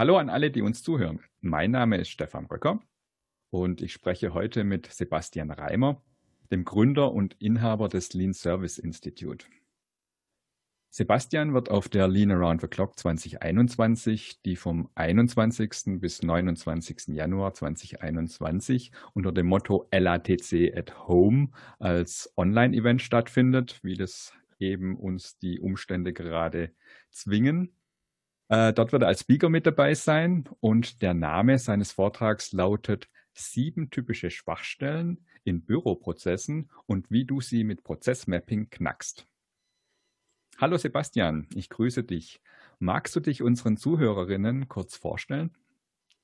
Hallo an alle, die uns zuhören. Mein Name ist Stefan Röcker und ich spreche heute mit Sebastian Reimer, dem Gründer und Inhaber des Lean Service Institute. Sebastian wird auf der Lean Around the Clock 2021, die vom 21. bis 29. Januar 2021 unter dem Motto LATC at Home als Online-Event stattfindet, wie das eben uns die Umstände gerade zwingen. Äh, dort wird er als Speaker mit dabei sein und der Name seines Vortrags lautet Sieben typische Schwachstellen in Büroprozessen und wie du sie mit Prozessmapping knackst. Hallo Sebastian, ich grüße dich. Magst du dich unseren Zuhörerinnen kurz vorstellen?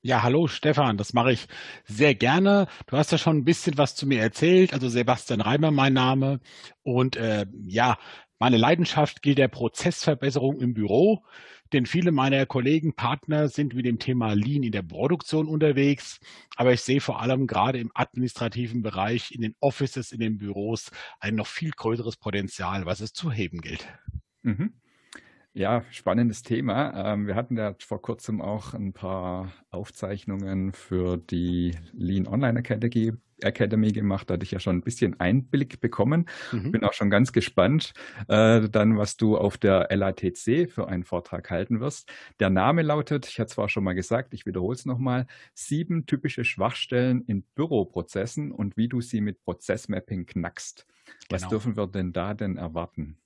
Ja, hallo Stefan, das mache ich sehr gerne. Du hast ja schon ein bisschen was zu mir erzählt. Also Sebastian Reimer mein Name. Und äh, ja, meine Leidenschaft gilt der Prozessverbesserung im Büro, denn viele meiner Kollegen, Partner sind mit dem Thema Lean in der Produktion unterwegs. Aber ich sehe vor allem gerade im administrativen Bereich, in den Offices, in den Büros ein noch viel größeres Potenzial, was es zu heben gilt. Mhm. Ja, spannendes Thema. Ähm, wir hatten ja vor kurzem auch ein paar Aufzeichnungen für die Lean Online Academy, Academy gemacht. Da hatte ich ja schon ein bisschen Einblick bekommen. Mhm. Bin auch schon ganz gespannt, äh, dann, was du auf der LATC für einen Vortrag halten wirst. Der Name lautet, ich hatte zwar schon mal gesagt, ich wiederhole es nochmal, sieben typische Schwachstellen in Büroprozessen und wie du sie mit Prozessmapping knackst. Was genau. dürfen wir denn da denn erwarten?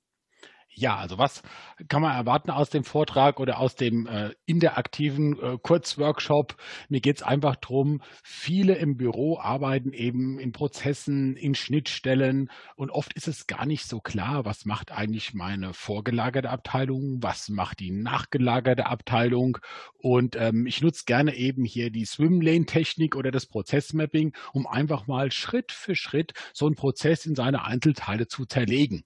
Ja, also was kann man erwarten aus dem Vortrag oder aus dem äh, interaktiven äh, Kurzworkshop? Mir geht's einfach drum. viele im Büro arbeiten eben in Prozessen, in Schnittstellen und oft ist es gar nicht so klar, was macht eigentlich meine vorgelagerte Abteilung, was macht die nachgelagerte Abteilung und ähm, ich nutze gerne eben hier die Swimlane-Technik oder das Prozessmapping, um einfach mal Schritt für Schritt so einen Prozess in seine Einzelteile zu zerlegen.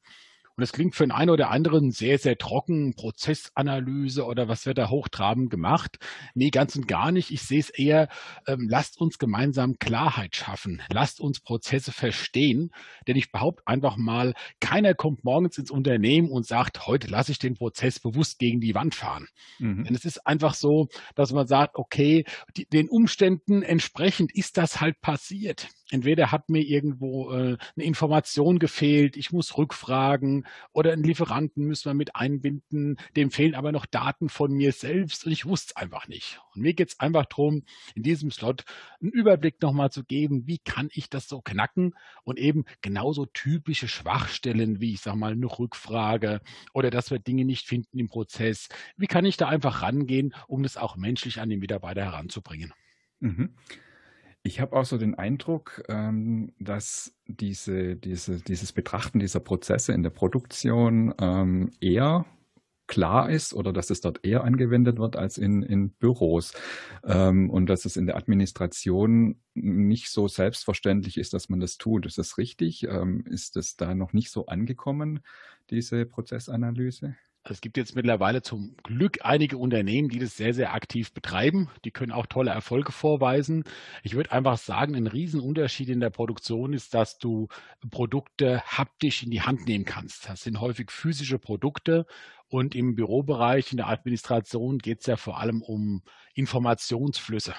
Und es klingt für den einen oder anderen sehr, sehr trocken, Prozessanalyse oder was wird da hochtrabend gemacht. Nee, ganz und gar nicht. Ich sehe es eher, ähm, lasst uns gemeinsam Klarheit schaffen. Lasst uns Prozesse verstehen. Denn ich behaupte einfach mal, keiner kommt morgens ins Unternehmen und sagt, heute lasse ich den Prozess bewusst gegen die Wand fahren. Mhm. Denn es ist einfach so, dass man sagt, okay, die, den Umständen entsprechend ist das halt passiert. Entweder hat mir irgendwo äh, eine Information gefehlt, ich muss rückfragen, oder einen Lieferanten müssen wir mit einbinden, dem fehlen aber noch Daten von mir selbst und ich wusste es einfach nicht. Und mir geht es einfach darum, in diesem Slot einen Überblick nochmal zu geben, wie kann ich das so knacken und eben genauso typische Schwachstellen wie ich sage mal eine Rückfrage oder dass wir Dinge nicht finden im Prozess. Wie kann ich da einfach rangehen, um das auch menschlich an den Mitarbeiter heranzubringen? Mhm. Ich habe auch so den Eindruck, ähm, dass diese, diese, dieses Betrachten dieser Prozesse in der Produktion ähm, eher klar ist oder dass es dort eher angewendet wird als in, in Büros ähm, und dass es in der Administration nicht so selbstverständlich ist, dass man das tut. Ist das richtig? Ähm, ist es da noch nicht so angekommen, diese Prozessanalyse? Es gibt jetzt mittlerweile zum Glück einige Unternehmen, die das sehr, sehr aktiv betreiben. Die können auch tolle Erfolge vorweisen. Ich würde einfach sagen, ein Riesenunterschied in der Produktion ist, dass du Produkte haptisch in die Hand nehmen kannst. Das sind häufig physische Produkte und im Bürobereich, in der Administration geht es ja vor allem um Informationsflüsse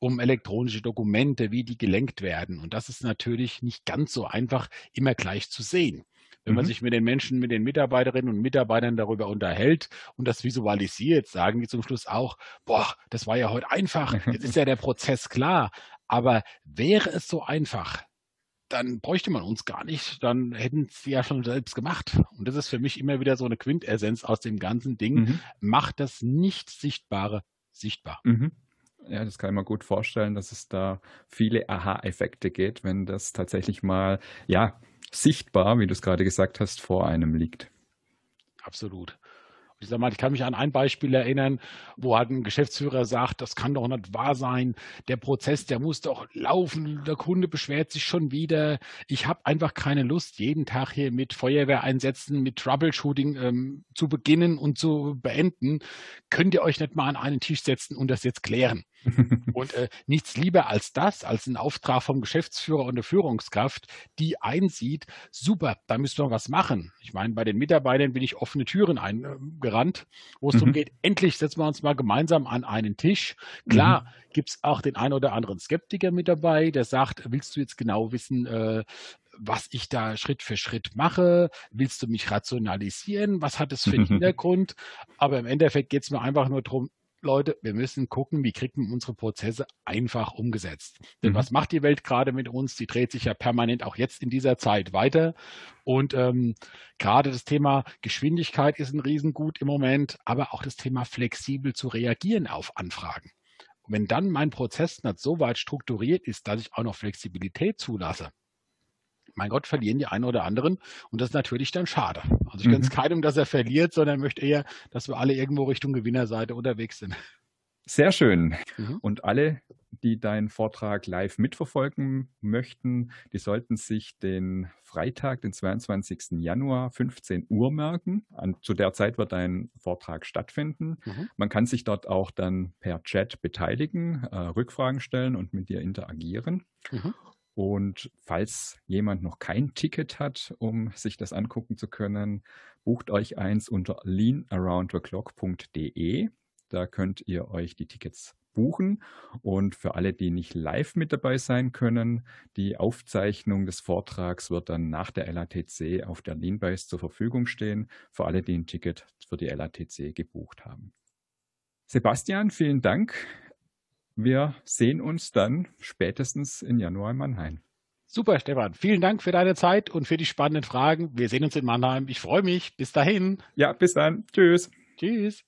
um elektronische Dokumente, wie die gelenkt werden. Und das ist natürlich nicht ganz so einfach immer gleich zu sehen. Wenn man mhm. sich mit den Menschen, mit den Mitarbeiterinnen und Mitarbeitern darüber unterhält und das visualisiert, sagen die zum Schluss auch, boah, das war ja heute einfach, jetzt ist ja der Prozess klar. Aber wäre es so einfach, dann bräuchte man uns gar nicht, dann hätten sie ja schon selbst gemacht. Und das ist für mich immer wieder so eine Quintessenz aus dem ganzen Ding. Mhm. Macht das Nicht-Sichtbare sichtbar. Mhm. Ja, das kann ich mir gut vorstellen, dass es da viele Aha-Effekte geht, wenn das tatsächlich mal, ja, sichtbar, wie du es gerade gesagt hast, vor einem liegt. Absolut. Ich sag mal, ich kann mich an ein Beispiel erinnern, wo halt ein Geschäftsführer sagt, das kann doch nicht wahr sein. Der Prozess, der muss doch laufen. Der Kunde beschwert sich schon wieder. Ich habe einfach keine Lust, jeden Tag hier mit Feuerwehreinsätzen, mit Troubleshooting ähm, zu beginnen und zu beenden. Könnt ihr euch nicht mal an einen Tisch setzen und das jetzt klären? Und äh, nichts lieber als das, als ein Auftrag vom Geschäftsführer und der Führungskraft, die einsieht, super, da müssen wir was machen. Ich meine, bei den Mitarbeitern bin ich offene Türen eingerannt, wo es mhm. darum geht, endlich setzen wir uns mal gemeinsam an einen Tisch. Klar, mhm. gibt es auch den einen oder anderen Skeptiker mit dabei, der sagt, willst du jetzt genau wissen, äh, was ich da Schritt für Schritt mache. Willst du mich rationalisieren? Was hat es für einen Hintergrund? Aber im Endeffekt geht es mir einfach nur darum, Leute, wir müssen gucken, wie kriegen wir unsere Prozesse einfach umgesetzt. Denn mhm. was macht die Welt gerade mit uns? Die dreht sich ja permanent auch jetzt in dieser Zeit weiter. Und ähm, gerade das Thema Geschwindigkeit ist ein Riesengut im Moment, aber auch das Thema flexibel zu reagieren auf Anfragen. Und wenn dann mein Prozess nicht so weit strukturiert ist, dass ich auch noch Flexibilität zulasse, mein Gott, verlieren die einen oder anderen. Und das ist natürlich dann schade. Also ich mhm. gönne es keinem, dass er verliert, sondern möchte eher, dass wir alle irgendwo Richtung Gewinnerseite unterwegs sind. Sehr schön. Mhm. Und alle, die deinen Vortrag live mitverfolgen möchten, die sollten sich den Freitag, den 22. Januar, 15 Uhr merken. An, zu der Zeit wird dein Vortrag stattfinden. Mhm. Man kann sich dort auch dann per Chat beteiligen, äh, Rückfragen stellen und mit dir interagieren. Mhm. Und falls jemand noch kein Ticket hat, um sich das angucken zu können, bucht euch eins unter leanaroundtheclock.de. Da könnt ihr euch die Tickets buchen. Und für alle, die nicht live mit dabei sein können, die Aufzeichnung des Vortrags wird dann nach der LATC auf der Leanbase zur Verfügung stehen, für alle, die ein Ticket für die LATC gebucht haben. Sebastian, vielen Dank wir sehen uns dann spätestens in Januar in Mannheim. Super, Stefan. Vielen Dank für deine Zeit und für die spannenden Fragen. Wir sehen uns in Mannheim. Ich freue mich. Bis dahin. Ja, bis dann. Tschüss. Tschüss.